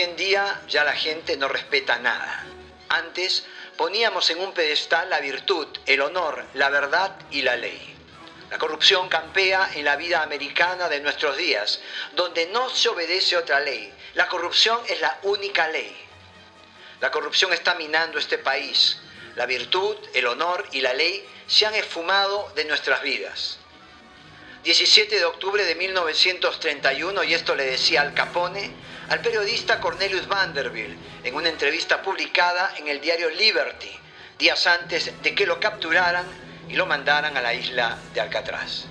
Hoy en día ya la gente no respeta nada. Antes poníamos en un pedestal la virtud, el honor, la verdad y la ley. La corrupción campea en la vida americana de nuestros días, donde no se obedece otra ley. La corrupción es la única ley. La corrupción está minando este país. La virtud, el honor y la ley se han esfumado de nuestras vidas. 17 de octubre de 1931, y esto le decía Al Capone, al periodista Cornelius Vanderbilt en una entrevista publicada en el diario Liberty, días antes de que lo capturaran y lo mandaran a la isla de Alcatraz.